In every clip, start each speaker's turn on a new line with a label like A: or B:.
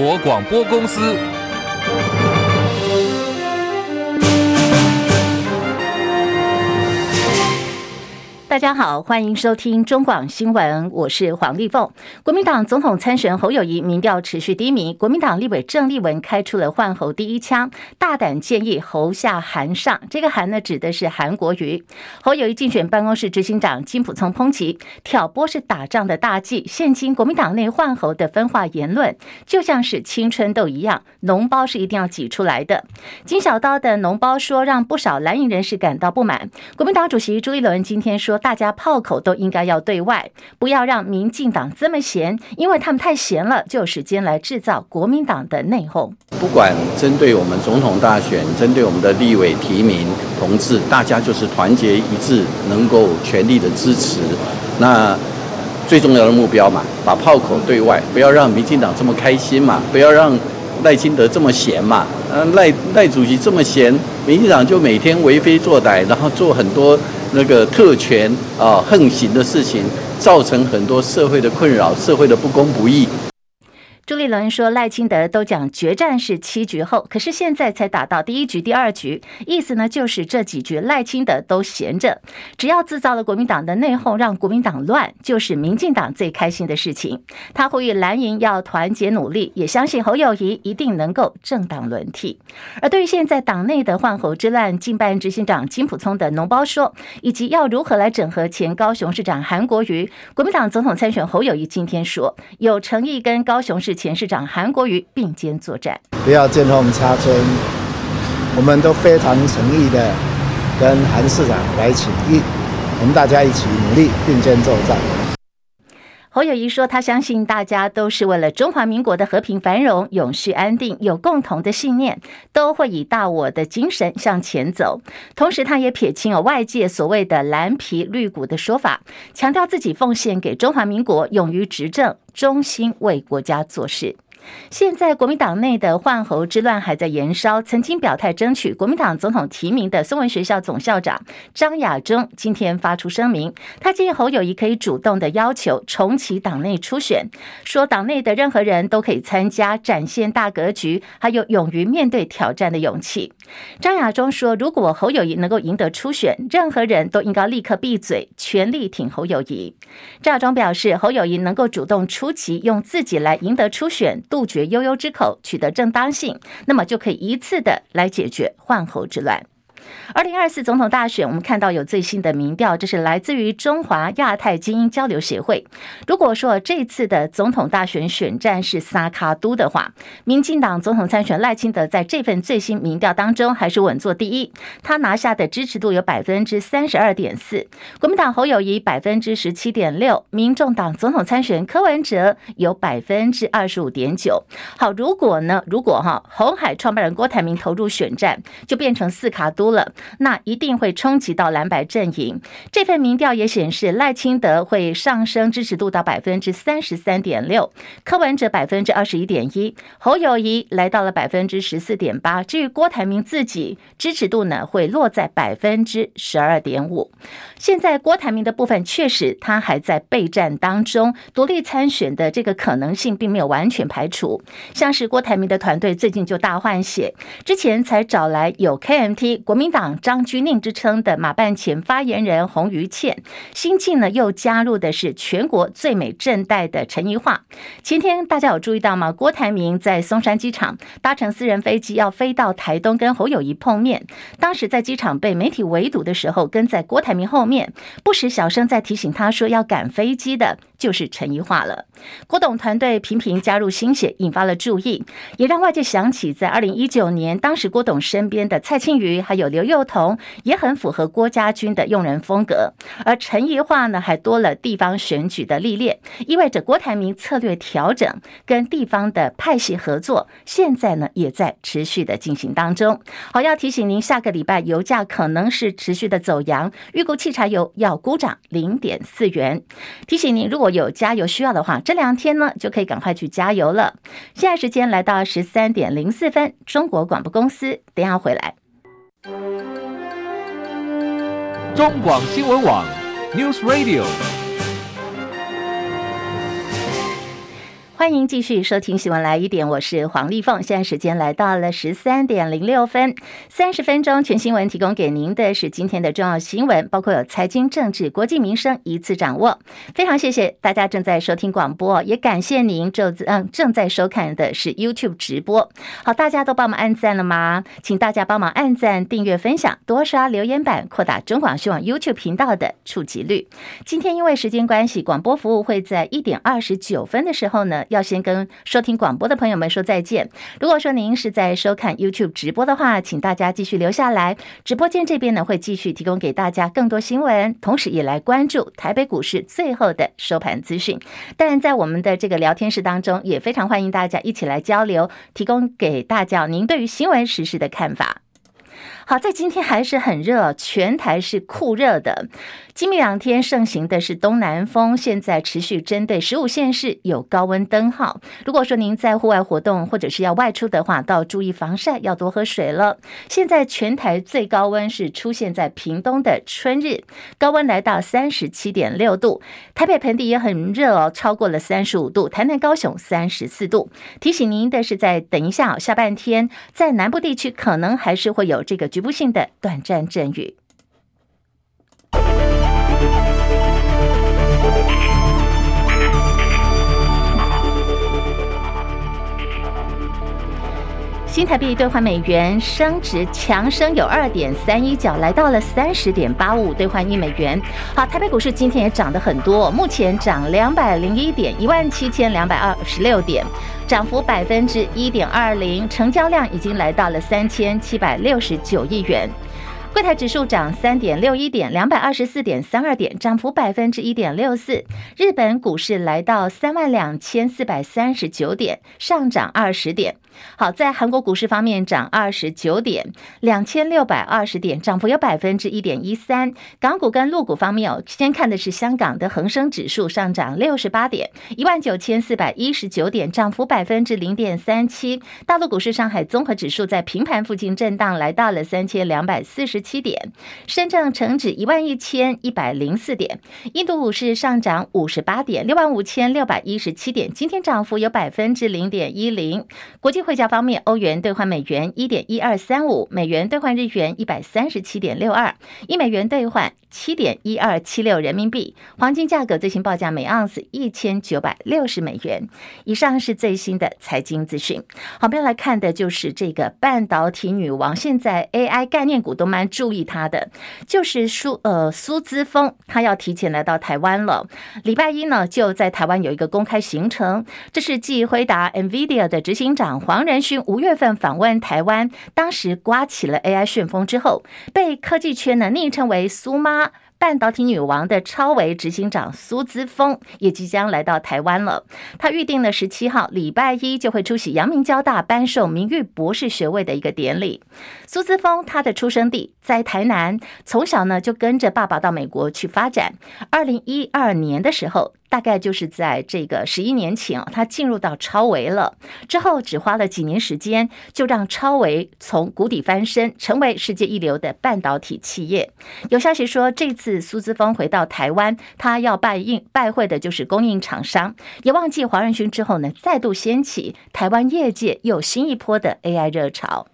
A: 国广播公司。
B: 大家好，欢迎收听中广新闻，我是黄丽凤。国民党总统参选侯友谊民调持续低迷，国民党立委郑丽文开出了换侯第一枪，大胆建议侯下韩上。这个韩呢，指的是韩国瑜。侯友谊竞选办公室执行长金普聪抨击挑拨是打仗的大忌，现今国民党内换侯的分化言论，就像是青春痘一样，脓包是一定要挤出来的。金小刀的脓包说，让不少蓝营人士感到不满。国民党主席朱一伦今天说，大家炮口都应该要对外，不要让民进党这么闲，因为他们太闲了，就有时间来制造国民党的内讧。
C: 不管针对我们总统大选，针对我们的立委提名同志，大家就是团结一致，能够全力的支持。那最重要的目标嘛，把炮口对外，不要让民进党这么开心嘛，不要让赖清德这么闲嘛。嗯，赖赖主席这么闲，民进党就每天为非作歹，然后做很多。那个特权啊，横行的事情，造成很多社会的困扰，社会的不公不义。
B: 朱立伦说：“赖清德都讲决战是七局后，可是现在才打到第一局、第二局，意思呢就是这几局赖清德都闲着。只要制造了国民党的内讧，让国民党乱，就是民进党最开心的事情。他呼吁蓝营要团结努力，也相信侯友谊一定能够政党轮替。而对于现在党内的换侯之乱，竞办执行长金溥聪的脓包说，以及要如何来整合前高雄市长韩国瑜，国民党总统参选侯友谊今天说有诚意跟高雄市。”前市长韩国瑜并肩作战，
D: 不要见缝插针，我们都非常诚意的跟韩市长来请缨，我们大家一起努力并肩作战。
B: 侯友谊说，他相信大家都是为了中华民国的和平繁荣、永续安定，有共同的信念，都会以大我的精神向前走。同时，他也撇清了外界所谓的蓝皮绿骨的说法，强调自己奉献给中华民国，勇于执政。忠心为国家做事。现在国民党内的换侯之乱还在延烧。曾经表态争取国民党总统提名的松文学校总校长张亚中今天发出声明，他建议侯友谊可以主动的要求重启党内初选，说党内的任何人都可以参加，展现大格局，还有勇于面对挑战的勇气。张亚中说，如果侯友谊能够赢得初选，任何人都应该立刻闭嘴，全力挺侯友谊。张亚中表示，侯友谊能够主动出击，用自己来赢得初选。杜绝悠悠之口，取得正当性，那么就可以一次的来解决换侯之乱。二零二四总统大选，我们看到有最新的民调，这是来自于中华亚太精英交流协会。如果说这次的总统大选选战是三卡都的话，民进党总统参选赖清德在这份最新民调当中还是稳坐第一，他拿下的支持度有百分之三十二点四。国民党侯友宜百分之十七点六，民众党总统参选柯文哲有百分之二十五点九。好，如果呢，如果哈红海创办人郭台铭投入选战，就变成四卡都了。那一定会冲击到蓝白阵营。这份民调也显示，赖清德会上升支持度到百分之三十三点六，柯文哲百分之二十一点一，侯友谊来到了百分之十四点八。至于郭台铭自己支持度呢，会落在百分之十二点五。现在郭台铭的部分确实他还在备战当中，独立参选的这个可能性并没有完全排除。像是郭台铭的团队最近就大换血，之前才找来有 KMT 国民。党张钧宁之称的马办前发言人洪于倩，新晋呢又加入的是全国最美正代的陈怡桦。前天大家有注意到吗？郭台铭在松山机场搭乘私人飞机要飞到台东跟侯友谊碰面，当时在机场被媒体围堵的时候，跟在郭台铭后面，不时小声在提醒他说要赶飞机的，就是陈怡化了。郭董团队频频加入新血，引发了注意，也让外界想起在二零一九年，当时郭董身边的蔡庆瑜还有刘幼彤也很符合郭家军的用人风格，而陈怡化呢，还多了地方选举的历练，意味着郭台铭策略调整跟地方的派系合作，现在呢也在持续的进行当中。好，要提醒您，下个礼拜油价可能是持续的走扬，预估汽柴油要估涨零点四元。提醒您，如果有加油需要的话，这两天呢就可以赶快去加油了。现在时间来到十三点零四分，中国广播公司，等下回来。
A: 中广新闻网，News Radio。
B: 欢迎继续收听新闻来一点，我是黄丽凤。现在时间来到了十三点零六分，三十分钟全新闻提供给您的是今天的重要新闻，包括有财经、政治、国际、民生一次掌握。非常谢谢大家正在收听广播，也感谢您正嗯正在收看的是 YouTube 直播。好，大家都帮忙按赞了吗？请大家帮忙按赞、订阅、分享，多刷留言板，扩大中广新闻 YouTube 频道的触及率。今天因为时间关系，广播服务会在一点二十九分的时候呢。要先跟收听广播的朋友们说再见。如果说您是在收看 YouTube 直播的话，请大家继续留下来。直播间这边呢，会继续提供给大家更多新闻，同时也来关注台北股市最后的收盘资讯。当然，在我们的这个聊天室当中，也非常欢迎大家一起来交流，提供给大家您对于新闻时事的看法。好，在今天还是很热，全台是酷热的。今明两天盛行的是东南风，现在持续针对十五县市有高温灯号。如果说您在户外活动或者是要外出的话，都要注意防晒，要多喝水了。现在全台最高温是出现在屏东的春日，高温来到三十七点六度。台北盆地也很热哦，超过了三十五度。台南、高雄三十四度。提醒您的是，在等一下哦下半天，在南部地区可能还是会有这个局部性的短暂阵雨。新台币兑换美元升值强升有二点三一角，来到了三十点八五兑换一美元。好，台北股市今天也涨得很多，目前涨两百零一点，一万七千两百二十六点，涨幅百分之一点二零，成交量已经来到了三千七百六十九亿元。柜台指数涨三点六一点，两百二十四点三二点，涨幅百分之一点六四。日本股市来到三万两千四百三十九点，上涨二十点。好，在韩国股市方面涨二十九点，两千六百二十点，涨幅有百分之一点一三。港股跟陆股方面哦，先看的是香港的恒生指数上涨六十八点，一万九千四百一十九点，涨幅百分之零点三七。大陆股市上海综合指数在平盘附近震荡，来到了三千两百四十七点。深圳成指一万一千一百零四点。印度股市上涨五十八点，六万五千六百一十七点，今天涨幅有百分之零点一零。国际汇价方面，欧元兑换美元一点一二三五，美元兑换日元一百三十七点六二，一美元兑换七点一二七六人民币。黄金价格最新报价每盎司一千九百六十美元。以上是最新的财经资讯。好，我们要来看的就是这个半导体女王，现在 AI 概念股都蛮注意她的，就是苏呃苏姿丰，她要提前来到台湾了。礼拜一呢，就在台湾有一个公开行程，这是继辉达 NVIDIA 的执行长黄。仁勋五月份访问台湾，当时刮起了 AI 旋风之后，被科技圈呢昵称为“苏妈”。半导体女王的超维执行长苏姿丰也即将来到台湾了。他预定了十七号礼拜一就会出席阳明交大颁授名誉博士学位的一个典礼。苏姿丰他的出生地在台南，从小呢就跟着爸爸到美国去发展。二零一二年的时候，大概就是在这个十一年前啊，他进入到超维了。之后只花了几年时间，就让超维从谷底翻身，成为世界一流的半导体企业。有消息说，这次。苏姿丰回到台湾，他要拜应拜会的就是供应厂商，也忘记黄仁勋之后呢，再度掀起台湾业界又新一波的 AI 热潮。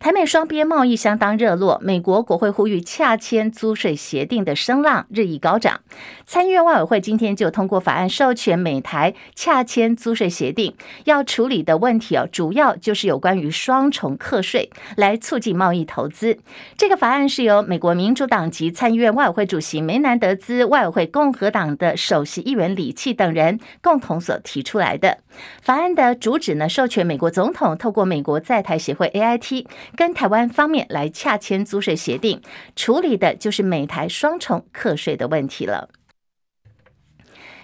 B: 台美双边贸易相当热络，美国国会呼吁洽签租税协定的声浪日益高涨。参议院外委会今天就通过法案，授权美台洽签租税协定。要处理的问题哦，主要就是有关于双重课税，来促进贸易投资。这个法案是由美国民主党籍参议院外委会主席梅南德兹、外委会共和党的首席议员李契等人共同所提出来的。法案的主旨呢，授权美国总统透过美国在台协会 AIT。跟台湾方面来洽签租税协定，处理的就是美台双重课税的问题了。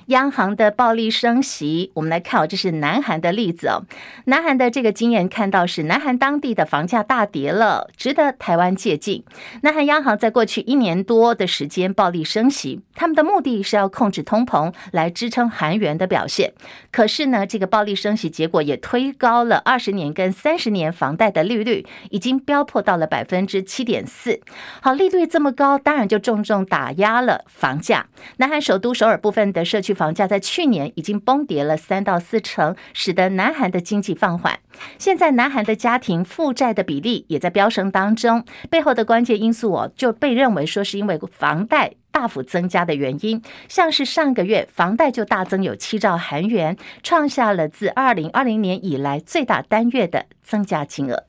B: 央行的暴力升息，我们来看哦，这是南韩的例子哦。南韩的这个经验看到是南韩当地的房价大跌了，值得台湾借鉴。南韩央行在过去一年多的时间暴力升息，他们的目的是要控制通膨，来支撑韩元的表现。可是呢，这个暴力升息结果也推高了二十年跟三十年房贷的利率，已经飙破到了百分之七点四。好，利率这么高，当然就重重打压了房价。南韩首都首尔部分的社区。房价在去年已经崩跌了三到四成，使得南韩的经济放缓。现在南韩的家庭负债的比例也在飙升当中，背后的关键因素哦，就被认为说是因为房贷大幅增加的原因。像是上个月房贷就大增有七兆韩元，创下了自二零二零年以来最大单月的增加金额。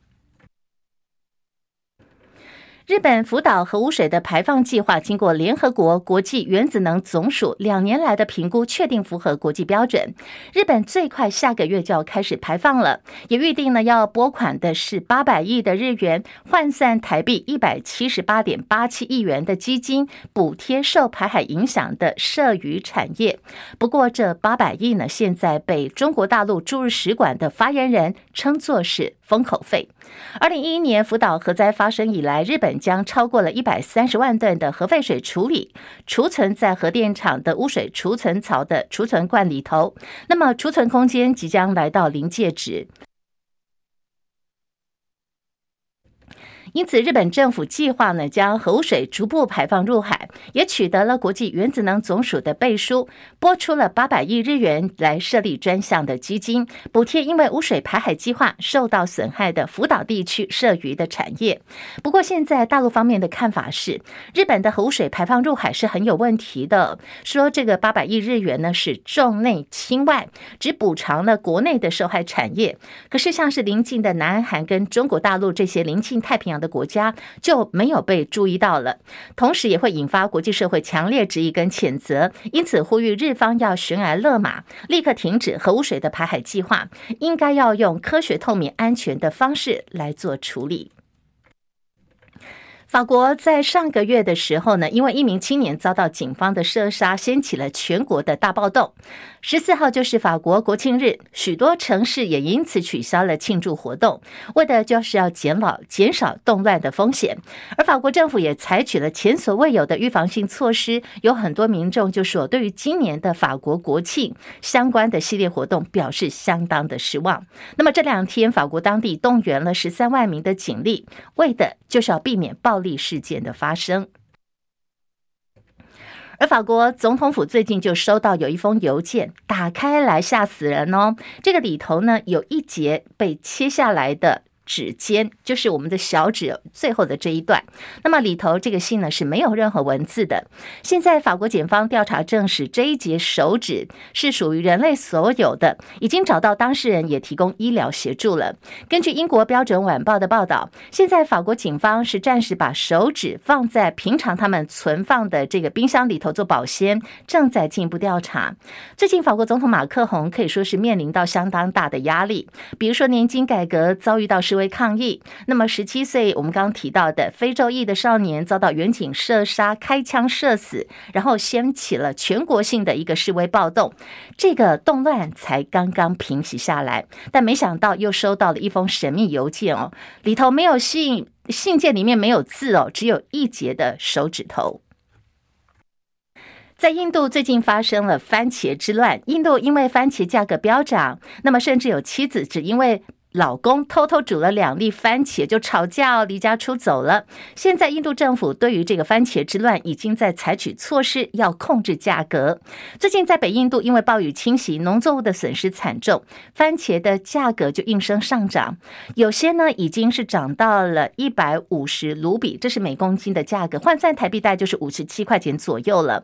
B: 日本福岛核污水的排放计划经过联合国国际原子能总署两年来的评估，确定符合国际标准。日本最快下个月就要开始排放了，也预定呢要拨款的是八百亿的日元，换算台币一百七十八点八七亿元的基金，补贴受排海影响的涉渔产业。不过这八百亿呢，现在被中国大陆驻日使馆的发言人称作是封口费。二零一一年福岛核灾发生以来，日本。将超过了一百三十万吨的核废水处理储存在核电厂的污水储存槽的储存罐里头，那么储存空间即将来到临界值。因此，日本政府计划呢，将核污水逐步排放入海，也取得了国际原子能总署的背书，拨出了八百亿日元来设立专项的基金，补贴因为污水排海计划受到损害的福岛地区涉渔的产业。不过，现在大陆方面的看法是，日本的核污水排放入海是很有问题的，说这个八百亿日元呢是重内轻外，只补偿了国内的受害产业。可是，像是邻近的南韩跟中国大陆这些邻近太平洋的。国家就没有被注意到了，同时也会引发国际社会强烈质疑跟谴责，因此呼吁日方要悬崖勒马，立刻停止核污水的排海计划，应该要用科学、透明、安全的方式来做处理。法国在上个月的时候呢，因为一名青年遭到警方的射杀，掀起了全国的大暴动。十四号就是法国国庆日，许多城市也因此取消了庆祝活动，为的就是要减老减少动乱的风险。而法国政府也采取了前所未有的预防性措施，有很多民众就说，对于今年的法国国庆相关的系列活动表示相当的失望。那么这两天，法国当地动员了十三万名的警力，为的就是要避免暴暴力事件的发生，而法国总统府最近就收到有一封邮件，打开来吓死人哦！这个里头呢，有一节被切下来的。指尖就是我们的小指最后的这一段，那么里头这个信呢是没有任何文字的。现在法国检方调查证实，这一节手指是属于人类所有的，已经找到当事人，也提供医疗协助了。根据英国标准晚报的报道，现在法国警方是暂时把手指放在平常他们存放的这个冰箱里头做保鲜，正在进一步调查。最近法国总统马克宏可以说是面临到相当大的压力，比如说年金改革遭遇到是。为抗议，那么十七岁我们刚刚提到的非洲裔的少年遭到远警射杀，开枪射死，然后掀起了全国性的一个示威暴动。这个动乱才刚刚平息下来，但没想到又收到了一封神秘邮件哦，里头没有信，信件里面没有字哦，只有一截的手指头。在印度最近发生了番茄之乱，印度因为番茄价格飙涨，那么甚至有妻子只因为。老公偷偷煮了两粒番茄就吵架，离家出走了。现在印度政府对于这个番茄之乱已经在采取措施，要控制价格。最近在北印度，因为暴雨侵袭，农作物的损失惨重，番茄的价格就应声上涨。有些呢已经是涨到了一百五十卢比，这是每公斤的价格，换算台币大概就是五十七块钱左右了。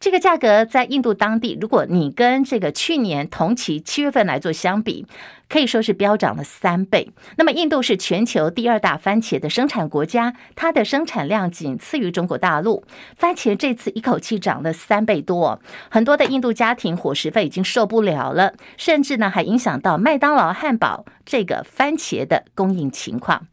B: 这个价格在印度当地，如果你跟这个去年同期七月份来做相比，可以说是飙涨了三倍。那么，印度是全球第二大番茄的生产国家，它的生产量仅次于中国大陆。番茄这次一口气涨了三倍多，很多的印度家庭伙食费已经受不了了，甚至呢还影响到麦当劳汉堡这个番茄的供应情况。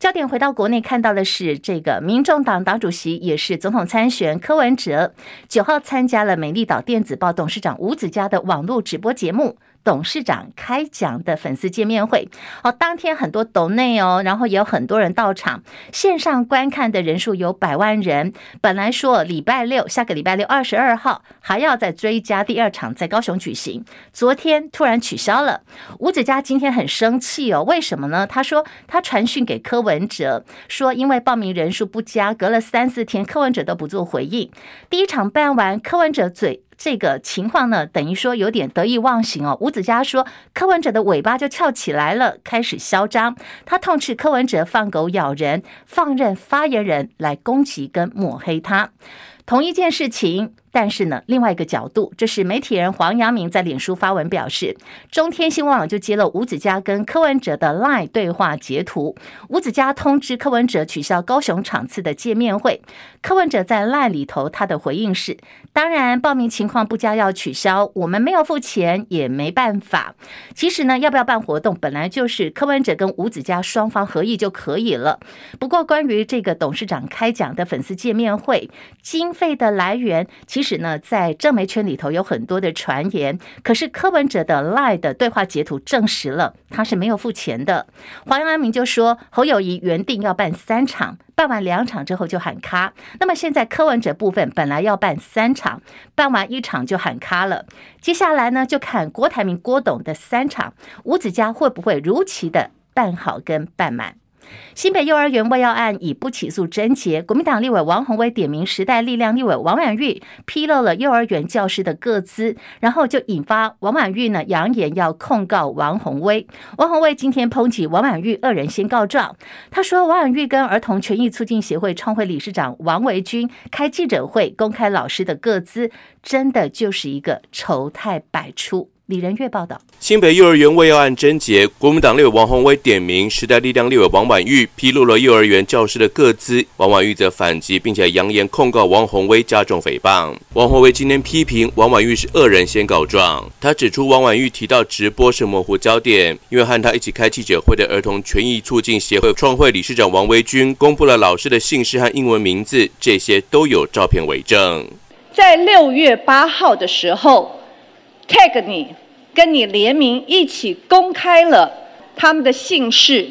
B: 焦点回到国内，看到的是这个民众党党主席也是总统参选柯文哲，九号参加了美丽岛电子报董事长吴子嘉的网络直播节目。董事长开讲的粉丝见面会，哦，当天很多斗内哦，然后也有很多人到场，线上观看的人数有百万人。本来说礼拜六，下个礼拜六二十二号还要再追加第二场在高雄举行，昨天突然取消了。吴子嘉今天很生气哦，为什么呢？他说他传讯给柯文哲，说因为报名人数不佳，隔了三四天柯文哲都不做回应。第一场办完，柯文哲嘴。这个情况呢，等于说有点得意忘形哦。吴子嘉说，柯文哲的尾巴就翘起来了，开始嚣张。他痛斥柯文哲放狗咬人，放任发言人来攻击跟抹黑他。同一件事情。但是呢，另外一个角度，这是媒体人黄阳明在脸书发文表示，中天新闻网就接了吴子嘉跟柯文哲的 LINE 对话截图。吴子嘉通知柯文哲取消高雄场次的见面会，柯文哲在 LINE 里头他的回应是：当然报名情况不佳要取消，我们没有付钱也没办法。其实呢，要不要办活动，本来就是柯文哲跟吴子嘉双方合意就可以了。不过关于这个董事长开讲的粉丝见面会经费的来源，其其实呢，在政媒圈里头有很多的传言，可是柯文哲的 LINE 的对话截图证实了他是没有付钱的。黄阳明就说，侯友谊原定要办三场，办完两场之后就喊卡。那么现在柯文哲部分本来要办三场，办完一场就喊卡了。接下来呢，就看郭台铭、郭董的三场，吴子嘉会不会如期的办好跟办满。新北幼儿园喂药案已不起诉侦结，国民党立委王鸿薇点名时代力量立委王婉玉披露了幼儿园教师的个资，然后就引发王婉玉呢扬言要控告王鸿薇。王鸿薇今天抨击王婉玉二人先告状，他说王婉玉跟儿童权益促进协会创会理事长王维军开记者会公开老师的个资，真的就是一个丑态百出。李仁月报道：
E: 新北幼儿园未要案侦结，国民党立委王宏威点名时代力量立委王婉玉披露了幼儿园教师的个资，王婉玉则反击，并且扬言控告王宏威加重诽谤。王宏威今天批评王婉玉是恶人先告状，他指出王婉玉提到直播是模糊焦点，因为和他一起开记者会的儿童权益促进协会创会理事长王维军公布了老师的姓氏和英文名字，这些都有照片为证。
F: 在六月八号的时候。tag 你，跟你联名一起公开了他们的姓氏，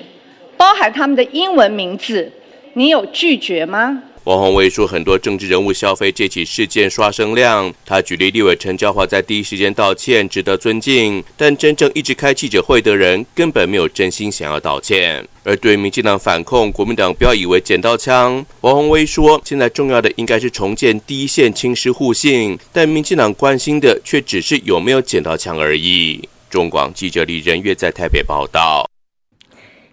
F: 包含他们的英文名字，你有拒绝吗？
E: 王鸿薇说，很多政治人物消费这起事件刷声量。他举例，立委陈椒华在第一时间道歉，值得尊敬。但真正一直开记者会的人，根本没有真心想要道歉。而对民进党反控国民党不要以为捡到枪，王鸿薇说，现在重要的应该是重建第一线亲师互信，但民进党关心的却只是有没有捡到枪而已。中广记者李仁月在台北报道。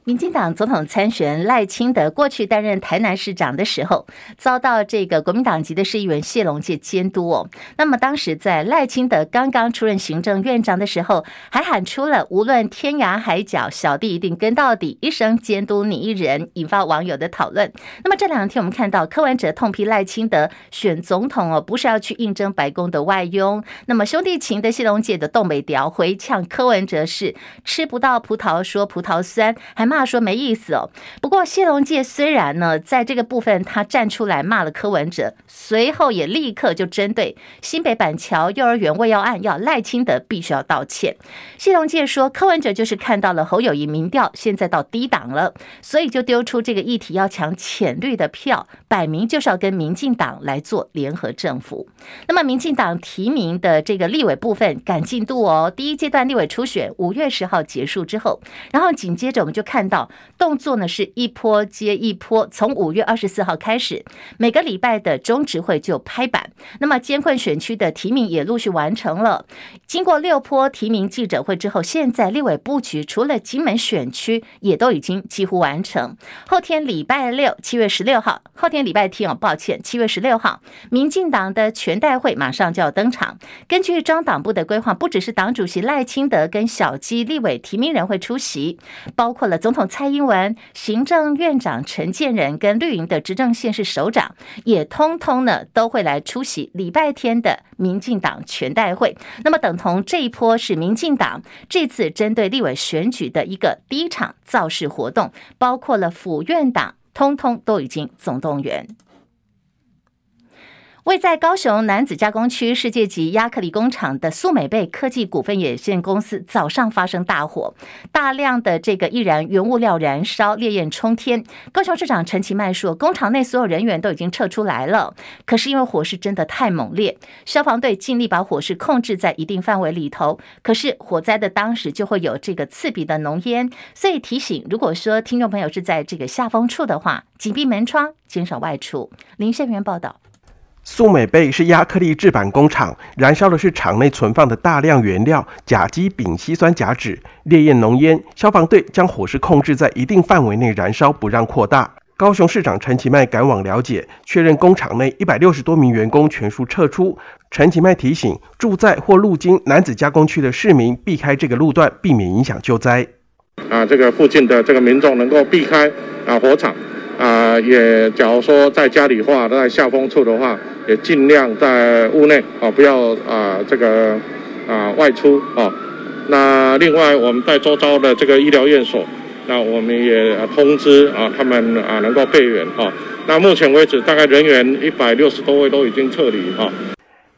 B: 民进党总统参选赖清德过去担任台南市长的时候，遭到这个国民党籍的市议员谢龙介监督哦。那么当时在赖清德刚刚出任行政院长的时候，还喊出了“无论天涯海角，小弟一定跟到底，一生监督你一人”，引发网友的讨论。那么这两天我们看到柯文哲痛批赖清德选总统哦，不是要去应征白宫的外佣。那么兄弟情的谢龙介的东北调回呛柯文哲是吃不到葡萄说葡萄酸，还骂。话说没意思哦。不过谢龙介虽然呢，在这个部分他站出来骂了柯文哲，随后也立刻就针对新北板桥幼儿园未药案要赖清德必须要道歉。谢龙介说，柯文哲就是看到了侯友谊民调现在到低档了，所以就丢出这个议题要抢浅绿的票，摆明就是要跟民进党来做联合政府。那么民进党提名的这个立委部分赶进度哦，第一阶段立委初选五月十号结束之后，然后紧接着我们就看。到动作呢是一波接一波，从五月二十四号开始，每个礼拜的中执会就拍板。那么监困选区的提名也陆续完成了。经过六波提名记者会之后，现在立委布局除了金门选区也都已经几乎完成。后天礼拜六七月十六号，后天礼拜天哦，抱歉，七月十六号，民进党的全代会马上就要登场。根据中党部的规划，不只是党主席赖清德跟小鸡立委提名人会出席，包括了总蔡英文、行政院长陈建仁跟绿营的执政县市首长，也通通呢都会来出席礼拜天的民进党全代会。那么等同这一波是民进党这次针对立委选举的一个第一场造势活动，包括了府院党，通通都已经总动员。位在高雄男子加工区世界级亚克力工厂的素美贝科技股份有限公司早上发生大火，大量的这个易燃原物料燃烧，烈焰冲天。高雄市长陈其迈说，工厂内所有人员都已经撤出来了，可是因为火势真的太猛烈，消防队尽力把火势控制在一定范围里头。可是火灾的当时就会有这个刺鼻的浓烟，所以提醒，如果说听众朋友是在这个下风处的话，紧闭门窗，减少外出。林宪元报道。
G: 素美贝是亚克力制板工厂，燃烧的是厂内存放的大量原料甲基丙烯酸甲酯，烈焰浓烟。消防队将火势控制在一定范围内燃烧，不让扩大。高雄市长陈其迈赶往了解，确认工厂内一百六十多名员工全数撤出。陈其迈提醒住在或路经男子加工区的市民避开这个路段，避免影响救灾。
H: 啊，这个附近的这个民众能够避开啊火场。啊，也假如说在家里话，在下风处的话，也尽量在屋内啊，不要啊这个啊外出啊。那另外，我们在周遭的这个医疗院所，那我们也通知啊，他们啊能够备援啊。那目前为止，大概人员一百六十多位都已经撤离啊。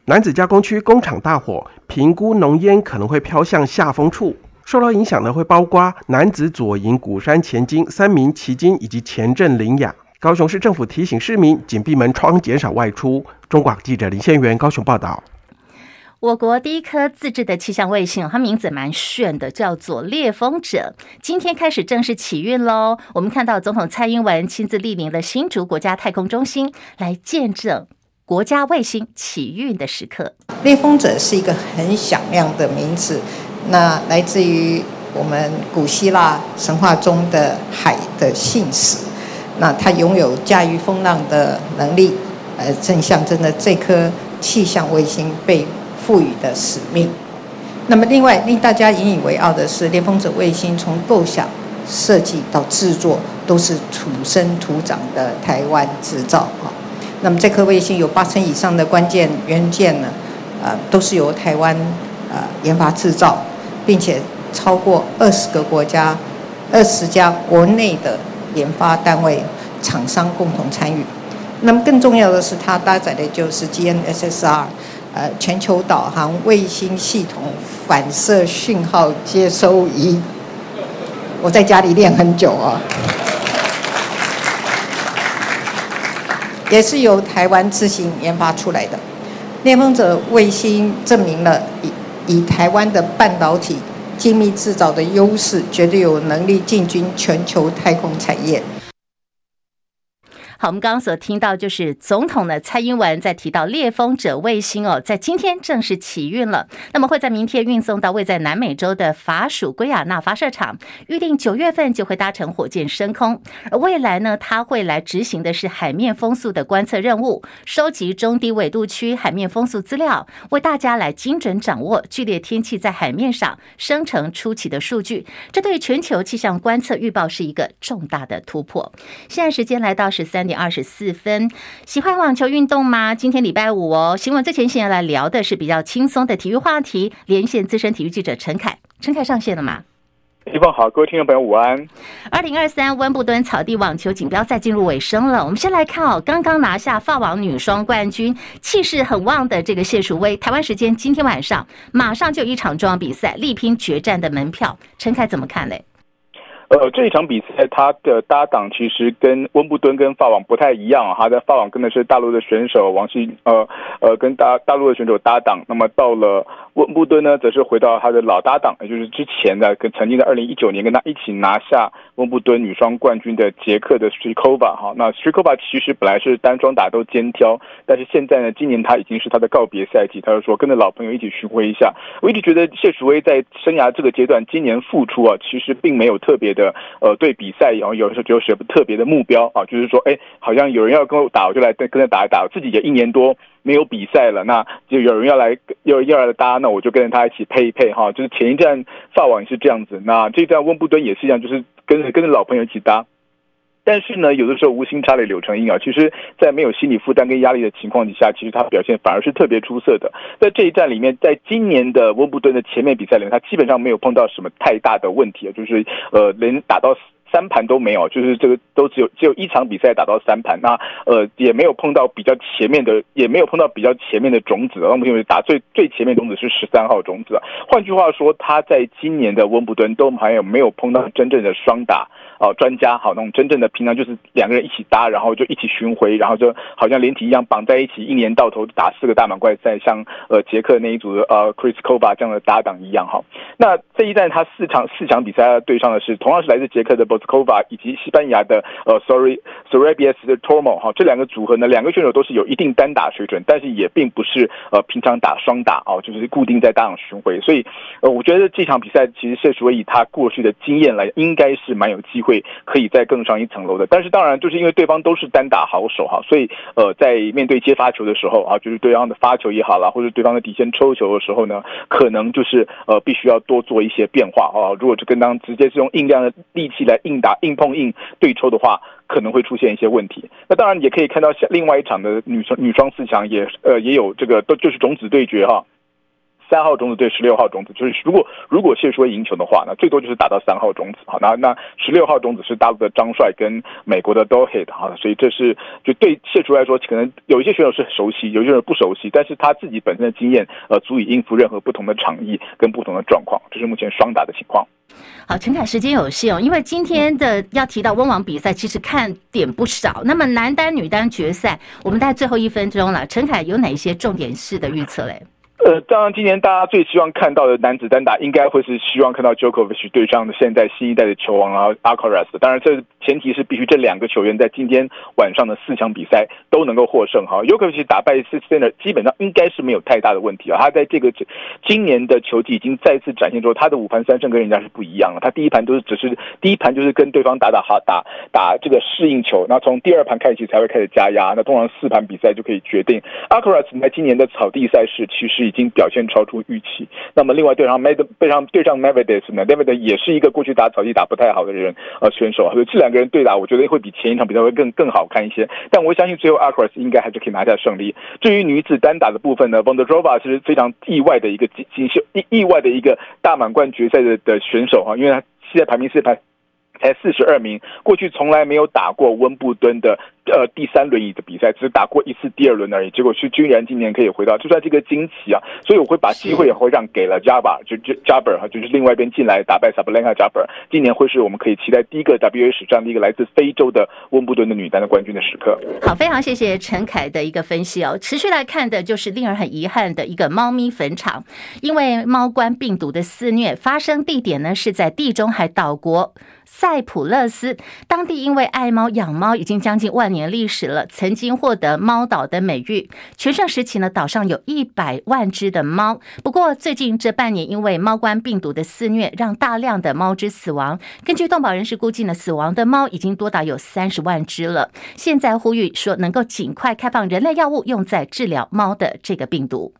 G: 男子加工区工厂大火，评估浓烟可能会飘向下风处。受到影响的会包括男子左营、鼓山前金、三名、旗津以及前镇林雅。高雄市政府提醒市民紧闭门窗，减少外出。中广记者林先元高雄报道。
B: 我国第一颗自制的气象卫星，它名字蛮炫的，叫做猎风者。今天开始正式起运喽。我们看到总统蔡英文亲自莅临了新竹国家太空中心，来见证国家卫星起运的时刻。
I: 猎风者是一个很响亮的名字。那来自于我们古希腊神话中的海的信使，那它拥有驾驭风浪的能力，呃，正象征着这颗气象卫星被赋予的使命。那么，另外令大家引以为傲的是，猎风者卫星从构想、设计到制作都是土生土长的台湾制造啊。那么，这颗卫星有八成以上的关键元件呢，呃，都是由台湾呃研发制造。并且超过二十个国家、二十家国内的研发单位、厂商共同参与。那么更重要的是，它搭载的就是 GNSSR，呃，全球导航卫星系统反射讯号接收仪。我在家里练很久啊，也是由台湾自行研发出来的。猎风者卫星证明了以。台湾的半导体精密制造的优势，绝对有能力进军全球太空产业。
B: 好，我们刚刚所听到就是总统呢，蔡英文在提到猎风者卫星哦，在今天正式启运了。那么会在明天运送到位在南美洲的法属圭亚那发射场，预定九月份就会搭乘火箭升空。而未来呢，它会来执行的是海面风速的观测任务，收集中低纬度区海面风速资料，为大家来精准掌握剧烈天气在海面上生成初期的数据。这对全球气象观测预报是一个重大的突破。现在时间来到十三点二十四分，喜欢网球运动吗？今天礼拜五哦，新闻最前线要来聊的是比较轻松的体育话题。连线资深体育记者陈凯，陈凯上线了吗？
J: 地方好，各位听众朋友午安。
B: 二零二三温布敦草地网球锦标赛进入尾声了，我们先来看哦，刚刚拿下法网女双冠军，气势很旺的这个谢淑薇，台湾时间今天晚上马上就有一场重要比赛，力拼决战的门票。陈凯怎么看嘞？
J: 呃，这一场比赛，他的搭档其实跟温布敦跟法网不太一样，他在法网跟的是大陆的选手王鑫，呃呃，跟大大陆的选手搭档。那么到了温布敦呢，则是回到他的老搭档，也就是之前的跟曾经的二零一九年跟他一起拿下温布敦女双冠军的捷克的 Strycova 哈。那 Strycova 其实本来是单双打都肩挑，但是现在呢，今年他已经是他的告别赛季，他就说跟着老朋友一起巡回一下。我一直觉得谢淑薇在生涯这个阶段，今年复出啊，其实并没有特别的。呃，对比赛，然后有的时候就是特别的目标啊，就是说，哎，好像有人要跟我打，我就来跟跟他打一打。自己也一年多没有比赛了，那就有人要来要要来搭，那我就跟着他一起配一配哈。就是前一站法网是这样子，那这一站温布敦也是一样，就是跟着跟着老朋友一起搭。但是呢，有的时候无心插柳柳成荫啊。其实，在没有心理负担跟压力的情况底下，其实他表现反而是特别出色的。在这一站里面，在今年的温布顿的前面比赛里面，他基本上没有碰到什么太大的问题啊，就是呃，能打到三盘都没有，就是这个都只有只有一场比赛打到三盘。那呃，也没有碰到比较前面的，也没有碰到比较前面的种子啊。目前打最最前面种子是十三号种子。换句话说，他在今年的温布顿都还有没有碰到真正的双打。哦，专家好，那种真正的平常就是两个人一起搭，然后就一起巡回，然后就好像连体一样绑在一起，一年到头打四个大满贯赛，像呃捷克那一组的呃 Krejcikova 这样的搭档一样哈。那这一站他四场四场比赛要对上的是同样是来自捷克的 Cova 以及西班牙的呃 Sorry Sorribias 的 Tormo 哈，这两个组合呢，两个选手都是有一定单打水准，但是也并不是呃平常打双打哦，就是固定在大场巡回，所以呃，我觉得这场比赛其实谢淑薇以他过去的经验来，应该是蛮有机会可以再更上一层楼的。但是当然，就是因为对方都是单打好手哈，所以呃，在面对接发球的时候啊，就是对方的发球也好啦，或者对方的底线抽球的时候呢，可能就是呃，必须要多做一些变化啊。如果就跟当直接是用硬量的力气来硬打、硬碰硬对抽的话，可能会出现一些问题。那当然也可以看到，另外一场的女双女双四强也呃也有这个都就是种子对决哈。三号种子对十六号种子，就是如果如果谢淑薇赢球的话，那最多就是打到三号种子。好，那那十六号种子是大陆的张帅跟美国的 Dohid 哈，所以这是就对谢淑薇来说，可能有一些选手是熟悉，有一些人不熟悉，但是他自己本身的经验呃足以应付任何不同的场域跟不同的状况，这是目前双打的情况。
B: 好，陈凯，时间有限哦，因为今天的要提到温网比赛，其实看点不少。那么男单、女单决赛，我们在最后一分钟了，陈凯有哪一些重点式的预测嘞？
J: 呃，当然，今年大家最希望看到的男子单打，应该会是希望看到 Jokovic 对上的现在新一代的球王啊，Alcaraz。当然，这前提是必须这两个球员在今天晚上的四强比赛都能够获胜哈。，Jokovic 打败 Sinner 基本上应该是没有太大的问题啊。他在这个今年的球季已经再次展现出他的五盘三胜跟人家是不一样了。他第一盘都是只是第一盘就是跟对方打打哈打打这个适应球，那从第二盘开始才会开始加压。那通常四盘比赛就可以决定。Alcaraz 在今年的草地赛事其实已经表现超出预期。那么另外对上 Med 对上对上 Medvedev 呢，Medvedev 也是一个过去打草地打不太好的人呃选手，所以这两个人对打，我觉得会比前一场比赛会更更好看一些。但我相信最后 Aquas 应该还是可以拿下胜利。至于女子单打的部分呢，Vondrousova 是非常意外的一个新秀，意意外的一个大满贯决赛的的选手哈，因为他现在排名是排才四十二名，过去从来没有打过温布敦的。呃，第三轮椅的比赛只打过一次第二轮而已，结果是居然今年可以回到，就算这个惊奇啊，所以我会把机会也会让给了 Jabber，就就 Jabber 哈，就是另外一边进来打败 Sabalenka Jabber，今年会是我们可以期待第一个 WTA 史上的一个来自非洲的温布顿的女单的冠军的时刻。
B: 好，非常谢谢陈凯的一个分析哦。持续来看的就是令人很遗憾的一个猫咪坟场，因为猫冠病毒的肆虐，发生地点呢是在地中海岛国塞浦勒斯，当地因为爱猫养猫已经将近万年。历史了，曾经获得猫岛的美誉。全盛时期呢，岛上有一百万只的猫。不过最近这半年，因为猫冠病毒的肆虐，让大量的猫只死亡。根据动保人士估计呢，死亡的猫已经多达有三十万只了。现在呼吁说，能够尽快开放人类药物，用在治疗猫的这个病毒。